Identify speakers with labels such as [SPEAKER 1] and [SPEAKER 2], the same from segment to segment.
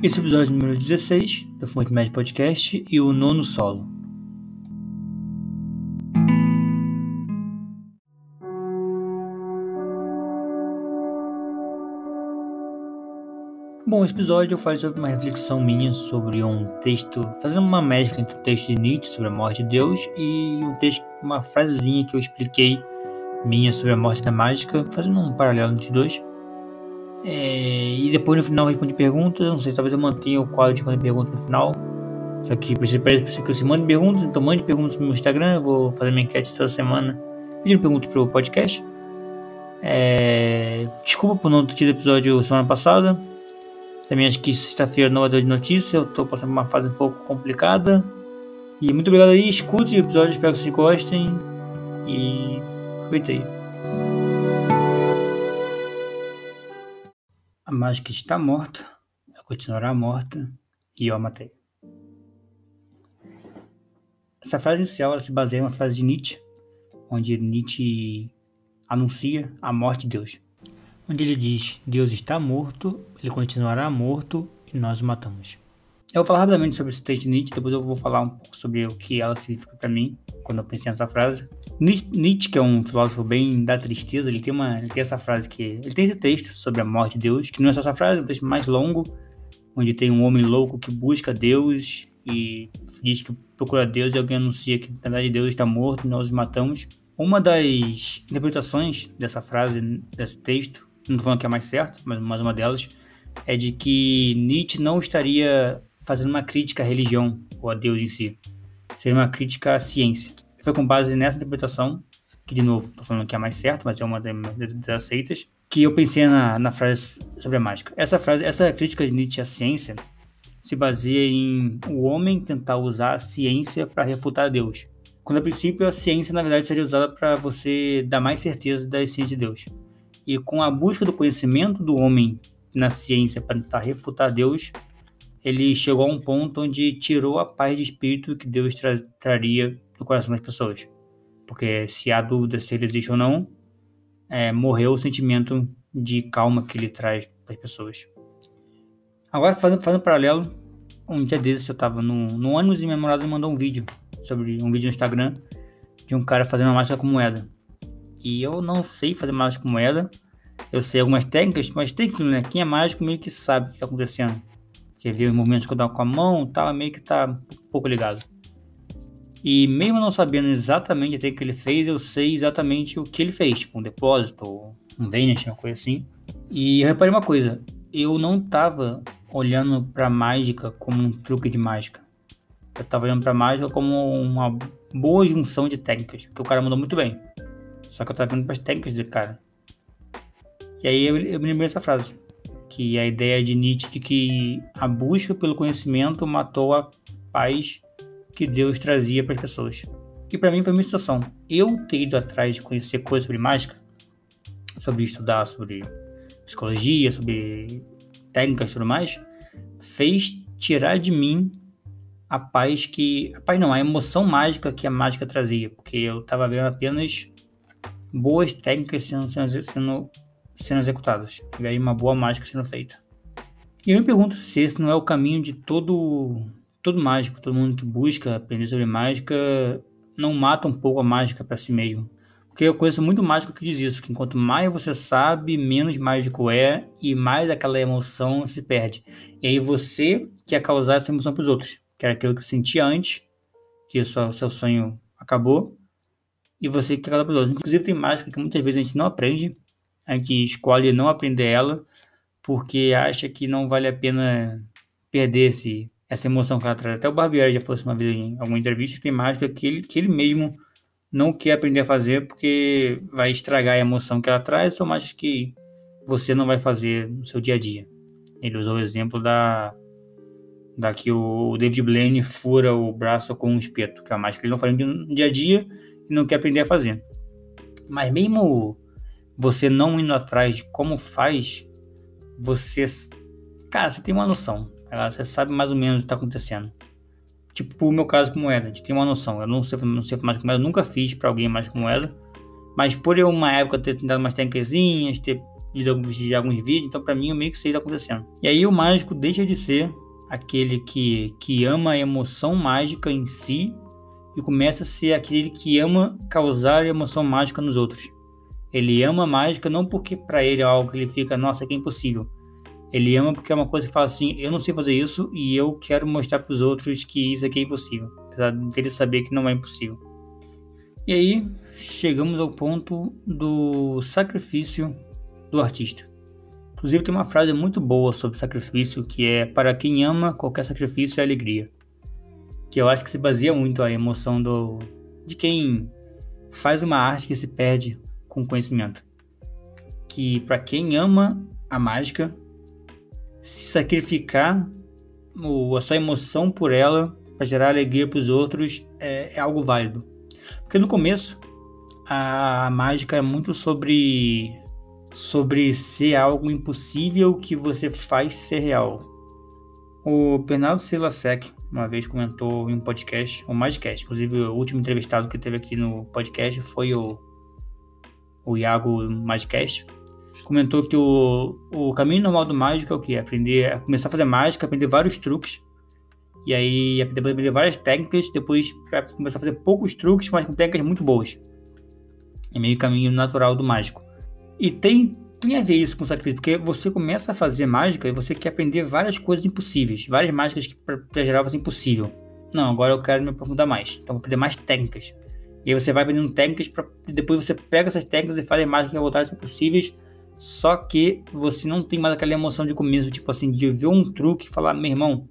[SPEAKER 1] Esse é o episódio número 16 do Fonte Médio Podcast e o nono solo. Bom, esse episódio eu falo sobre uma reflexão minha sobre um texto, fazendo uma mescla entre o texto de Nietzsche sobre a morte de Deus e um texto, uma frasezinha que eu expliquei minha sobre a morte da mágica, fazendo um paralelo entre dois. É, e depois no final eu respondi perguntas. Não sei, talvez eu mantenha o quadro de responder perguntas no final. Só que precisa, precisa que você mande perguntas, então mande perguntas no meu Instagram. Eu vou fazer minha enquete toda semana pedindo perguntas pro podcast. É, desculpa por não ter tido episódio semana passada. Também acho que sexta-feira não vai ter de notícia. Eu tô passando uma fase um pouco complicada. E muito obrigado aí. Escute o episódio, espero que vocês gostem. E aproveita aí. A mágica está morta, ela continuará morta e eu a matei. Essa frase inicial se baseia em uma frase de Nietzsche, onde Nietzsche anuncia a morte de Deus. Onde ele diz: Deus está morto, ele continuará morto e nós o matamos. Eu vou falar rapidamente sobre esse texto de Nietzsche, depois eu vou falar um pouco sobre o que ela significa para mim quando eu pensei nessa frase. Nietzsche, que é um filósofo bem da tristeza, ele tem, uma, ele tem essa frase que. Ele tem esse texto sobre a morte de Deus, que não é só essa frase, é um texto mais longo, onde tem um homem louco que busca Deus e diz que procura Deus e alguém anuncia que na verdade Deus está morto e nós os matamos. Uma das interpretações dessa frase, desse texto, não estou falando que é mais certo, mas uma delas, é de que Nietzsche não estaria fazendo uma crítica à religião ou a Deus em si. Seria uma crítica à ciência. Foi com base nessa interpretação, que de novo, estou falando que é mais certo, mas é uma das aceitas, que eu pensei na, na frase sobre a mágica. Essa frase, essa crítica de Nietzsche à ciência se baseia em o homem tentar usar a ciência para refutar Deus. Quando a princípio a ciência na verdade seria usada para você dar mais certeza da essência de Deus. E com a busca do conhecimento do homem na ciência para tentar refutar Deus, ele chegou a um ponto onde tirou a paz de espírito que Deus tra traria no coração das pessoas. Porque se há dúvida se ele existe ou não, é, morreu o sentimento de calma que ele traz para as pessoas. Agora, fazendo, fazendo um paralelo, um dia desses eu estava no, no ônibus e minha namorada me mandou um vídeo, sobre um vídeo no Instagram, de um cara fazendo uma máscara com moeda. E eu não sei fazer máscara com moeda, eu sei algumas técnicas, mas técnicas, né? Quem é mágico meio que sabe o que está acontecendo quer ver os movimentos que eu dou com a mão, tá meio que tá um pouco ligado. E mesmo não sabendo exatamente a técnica que ele fez, eu sei exatamente o que ele fez, tipo um depósito, um vanish, uma coisa assim. E eu reparei uma coisa, eu não tava olhando pra mágica como um truque de mágica. Eu tava olhando pra mágica como uma boa junção de técnicas, porque o cara mandou muito bem. Só que eu tava vendo pras técnicas do cara. E aí eu, eu me lembrei dessa frase que é a ideia de Nietzsche de que a busca pelo conhecimento matou a paz que Deus trazia para as pessoas. E para mim foi uma situação. Eu ter ido atrás de conhecer coisas sobre mágica, sobre estudar sobre psicologia, sobre técnicas e tudo mais, fez tirar de mim a paz que. A paz não, a emoção mágica que a mágica trazia. Porque eu estava vendo apenas boas técnicas sendo, sendo, sendo sendo executadas. E aí uma boa mágica sendo feita. E eu me pergunto se esse não é o caminho de todo todo mágico, todo mundo que busca aprender sobre mágica não mata um pouco a mágica para si mesmo. Porque eu conheço muito mágico que diz isso, que quanto mais você sabe, menos mágico é e mais aquela emoção se perde. E aí você quer causar essa emoção para os outros, que era aquilo que sentia antes, que o seu, seu sonho acabou, e você quer causar para os outros. Inclusive tem mágica que muitas vezes a gente não aprende, a gente escolhe não aprender ela porque acha que não vale a pena perder esse, essa emoção que ela traz. Até o Barbieri já falou isso uma vez em alguma entrevista tem mágica que ele, que ele mesmo não quer aprender a fazer porque vai estragar a emoção que ela traz, são mágicas que você não vai fazer no seu dia a dia. Ele usou o exemplo da, da que o David Blaine fura o braço com um espeto, que é uma mágica que ele não faz no dia a dia e não quer aprender a fazer. Mas mesmo você não indo atrás de como faz, você. Cara, você tem uma noção. Você sabe mais ou menos o que está acontecendo. Tipo, o meu caso com moeda, a gente tem uma noção. Eu não sei, não sei mais com moeda, eu nunca fiz para alguém mais com moeda. Mas por eu uma época ter dado umas técnicas, ter de alguns vídeos, então para mim eu meio que sei o que tá acontecendo. E aí o mágico deixa de ser aquele que, que ama a emoção mágica em si e começa a ser aquele que ama causar emoção mágica nos outros. Ele ama a mágica não porque para ele é algo que ele fica, nossa, que é impossível. Ele ama porque é uma coisa que fala assim, eu não sei fazer isso e eu quero mostrar para os outros que isso aqui é impossível, apesar dele saber que não é impossível. E aí chegamos ao ponto do sacrifício do artista. Inclusive tem uma frase muito boa sobre sacrifício que é para quem ama qualquer sacrifício é alegria. Que eu acho que se baseia muito a emoção do de quem faz uma arte que se perde com conhecimento. Que para quem ama a mágica, se sacrificar a sua emoção por ela para gerar alegria para os outros é, é algo válido. Porque no começo a mágica é muito sobre sobre ser algo impossível que você faz ser real. O Bernardo Silasek uma vez comentou em um podcast, ou mais cast, inclusive o último entrevistado que teve aqui no podcast foi o, o Iago Magicast, comentou que o, o caminho normal do mágico é o que? Aprender, começar a fazer mágica, aprender vários truques, e aí depois aprender várias técnicas, depois começar a fazer poucos truques, mas com técnicas muito boas. É meio caminho natural do mágico. E tem, tem a ver isso com sacrifício, porque você começa a fazer mágica e você quer aprender várias coisas impossíveis, várias mágicas que para geral ser impossível. Não, agora eu quero me aprofundar mais, então vou aprender mais técnicas. E aí você vai aprendendo técnicas para depois você pega essas técnicas e faz as mágicas que voltarem a ser possíveis, só que você não tem mais aquela emoção de começo, tipo assim, de ver um truque e falar, meu irmão,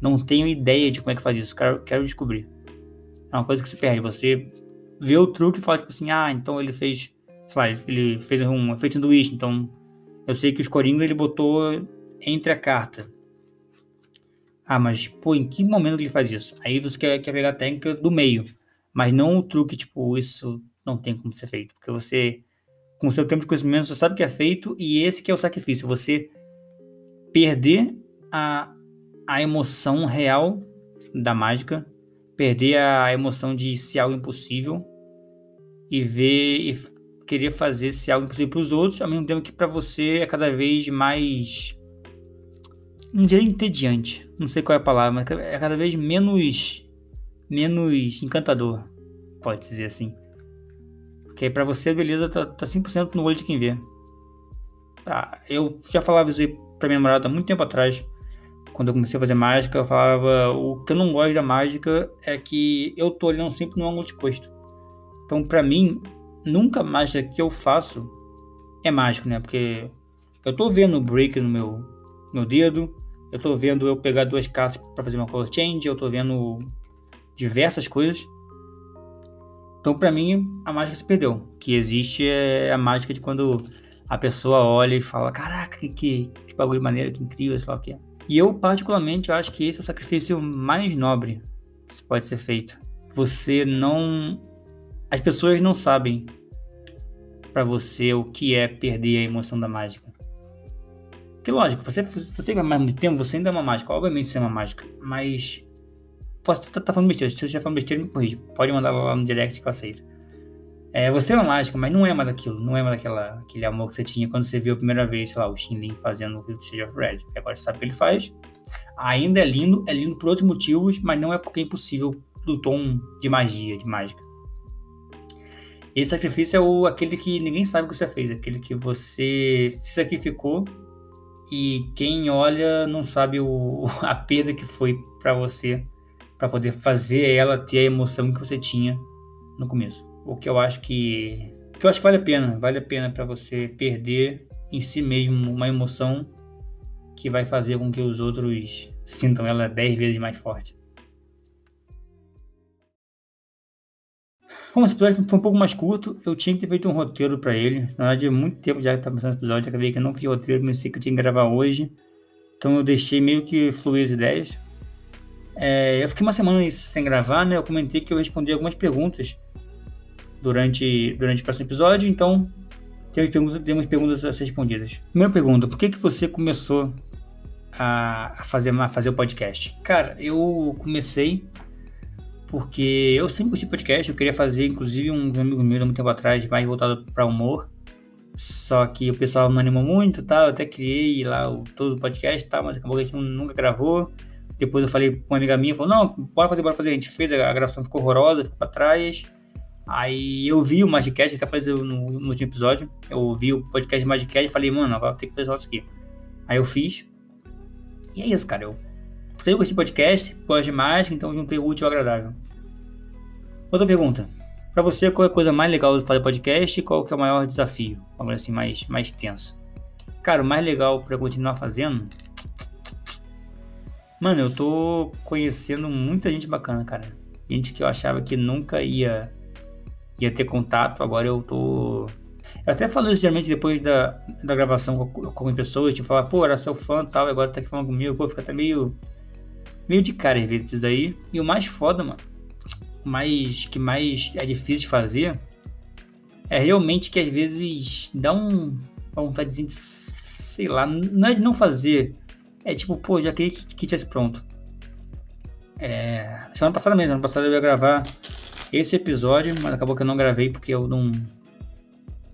[SPEAKER 1] não tenho ideia de como é que faz isso, quero, quero descobrir. É uma coisa que se perde, você vê o truque e fala, tipo assim, ah, então ele fez sei lá, ele fez um efeito sanduíche, então eu sei que os coringos ele botou entre a carta. Ah, mas pô, em que momento ele faz isso? Aí você quer, quer pegar a técnica do meio, mas não o truque, tipo, isso não tem como ser feito, porque você, com seu tempo de conhecimento, você sabe que é feito e esse que é o sacrifício, você perder a, a emoção real da mágica, perder a emoção de ser algo impossível e ver e querer fazer se algo impossível para os outros, ao mesmo tempo que para você é cada vez mais. Não diria entediante, não sei qual é a palavra, mas é cada vez menos. menos encantador, pode dizer assim. Porque para você, beleza, tá, tá 100% no olho de quem vê. Tá, eu já falava isso aí pra minha namorada há muito tempo atrás. Quando eu comecei a fazer mágica, eu falava: o que eu não gosto da mágica é que eu tô olhando sempre no ângulo exposto. Então, para mim, nunca mágica que eu faço é mágico, né? Porque eu tô vendo o break no meu, meu dedo, eu tô vendo eu pegar duas cartas para fazer uma color change, eu tô vendo diversas coisas. Então, para mim, a mágica se perdeu. O que existe é a mágica de quando a pessoa olha e fala: Caraca, que, que, que bagulho maneiro, que incrível, sei lá o que é. E eu, particularmente, acho que esse é o sacrifício mais nobre que pode ser feito. Você não as pessoas não sabem para você o que é perder a emoção da mágica. Que lógico, você, você tem mais muito tempo, você ainda é uma mágica. Obviamente você é uma mágica. Mas. Posso estar tá, tá falando besteira. Se você já falando besteira, me corrige. Pode mandar lá no direct que eu aceito. É, você é uma mágica, mas não é mais aquilo. Não é mais aquela, aquele amor que você tinha quando você viu a primeira vez, sei lá, o Shinlin fazendo o Fifty of Red. Agora você sabe o que ele faz. Ainda é lindo, é lindo por outros motivos, mas não é porque é impossível do tom de magia, de mágica. Esse sacrifício é o, aquele que ninguém sabe que você fez, aquele que você se sacrificou e quem olha não sabe o, a perda que foi para você para poder fazer ela ter a emoção que você tinha no começo. O que eu acho que, que eu acho que vale a pena, vale a pena para você perder em si mesmo uma emoção que vai fazer com que os outros sintam ela dez vezes mais forte. Como esse episódio foi um pouco mais curto, eu tinha que ter feito um roteiro para ele. Na verdade, há muito tempo já que tá pensando nesse episódio, acabei que eu não fiz roteiro, mas sei que eu tinha que gravar hoje. Então eu deixei meio que fluir as ideias. É, eu fiquei uma semana sem gravar, né? Eu comentei que eu respondi algumas perguntas durante, durante o próximo episódio, então temos perguntas, temos perguntas a ser respondidas. Primeira pergunta, por que, que você começou a, a fazer, a fazer o podcast? Cara, eu comecei porque eu sempre curti podcast, eu queria fazer, inclusive, um amigo meu há muito tempo atrás, mais voltado para humor. Só que o pessoal não animou muito, tá? Eu até criei lá o, todo o podcast, tá? Mas acabou que a gente nunca gravou. Depois eu falei com uma amiga minha, falou, não, bora fazer, bora fazer. A gente fez, a gravação ficou horrorosa, ficou pra trás. Aí eu vi o Magicast, até fazer no, no último episódio. Eu ouvi o podcast Magicast e falei, mano, agora tem que fazer isso aqui. Aí eu fiz. E é isso, cara. Eu gostei de podcast, gosto de mágica, então juntei o útil ao agradável. Outra pergunta. Pra você, qual é a coisa mais legal de fazer podcast e qual que é o maior desafio? Algo assim, mais, mais tenso. Cara, o mais legal para continuar fazendo Mano, eu tô conhecendo muita gente bacana, cara. Gente que eu achava que nunca ia, ia ter contato, agora eu tô. Eu até falo isso geralmente depois da, da gravação com, com pessoas, tipo, falar, pô, era seu fã e tal, agora tá aqui falando comigo, pô, fica até meio. meio de cara às vezes isso aí. E o mais foda, mano, o mais que mais é difícil de fazer é realmente que às vezes dá um uma vontade de, sei lá, não é de não fazer, é tipo, pô, já queria que, que tivesse pronto. É, semana passada mesmo, semana passada eu ia gravar esse episódio, mas acabou que eu não gravei porque eu não.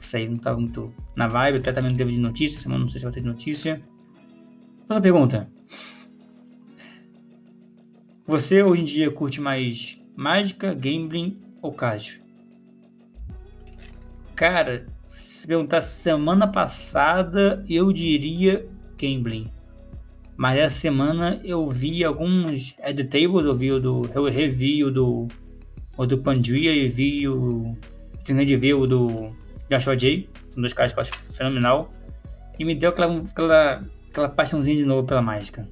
[SPEAKER 1] Sei, não tava muito na vibe, até também não teve de notícia, semana não sei se vai ter de notícia. Outra pergunta. Você hoje em dia curte mais mágica, gambling ou caso? Cara, se perguntar semana passada, eu diria gambling. Mas essa semana eu vi alguns editables, eu vi o do. Eu revi o do. O do Pandria e vi o. Terminei de ver o do Joshua J, um dos caras que eu acho fenomenal. E me deu aquela, aquela, aquela paixãozinha de novo pela mágica.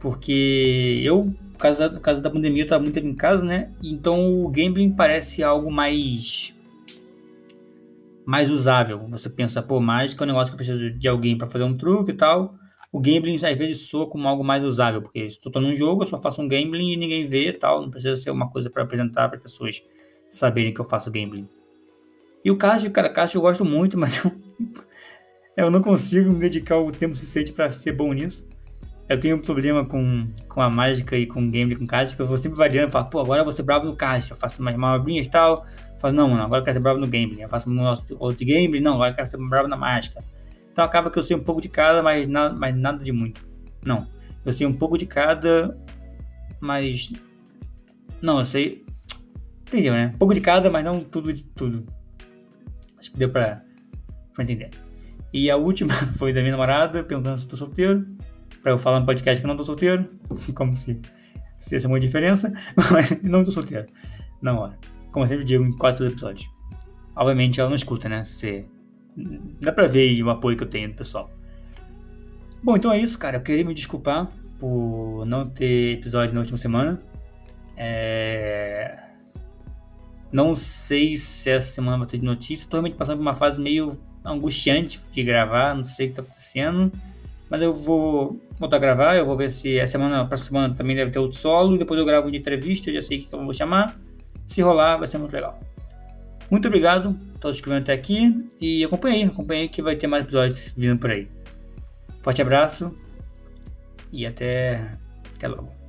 [SPEAKER 1] Porque eu, por causa, por causa da pandemia, eu tava muito em casa, né? Então o gambling parece algo mais mais usável. Você pensa, pô, mágica é um negócio que eu preciso de alguém para fazer um truque e tal o gambling às vezes soa como algo mais usável, porque se eu tô num jogo, eu só faço um gambling e ninguém vê tal, não precisa ser uma coisa para apresentar para pessoas saberem que eu faço gambling. E o caso, cara, caso eu gosto muito, mas eu, eu não consigo me dedicar o tempo suficiente para ser bom nisso. Eu tenho um problema com, com a mágica e com o gambling com caixa, que eu vou sempre variando, falo, pô, agora eu vou ser bravo no caixa, eu faço umas manobrinhas e tal. falo, não, mano, agora eu quero ser bravo no gambling. Eu faço um outro gambling, não, agora eu quero ser bravo na mágica. Então acaba que eu sei um pouco de cada, mas, na, mas nada de muito. Não. Eu sei um pouco de cada, mas. Não, eu sei. Entendeu, né? Um pouco de cada, mas não tudo de tudo. Acho que deu pra, pra entender. E a última foi da minha namorada, perguntando se eu tô solteiro. Pra eu falar no podcast que eu não tô solteiro. Como se fizesse uma diferença. Mas não tô solteiro. Na hora. Como eu sempre digo em quase todos os episódios. Obviamente ela não escuta, né? Se dá pra ver o apoio que eu tenho do pessoal. Bom, então é isso, cara. Eu queria me desculpar por não ter episódio na última semana. É... Não sei se essa semana vai ter de notícia. Tô realmente passando por uma fase meio angustiante de gravar. Não sei o que tá acontecendo. Mas eu vou voltar a gravar. Eu vou ver se essa semana, a próxima semana também deve ter outro solo. Depois eu gravo de entrevista. Eu já sei o que eu vou chamar. Se rolar, vai ser muito legal. Muito obrigado a todos que vieram até aqui e acompanhei, acompanhei que vai ter mais episódios vindo por aí. Forte abraço e até, até logo.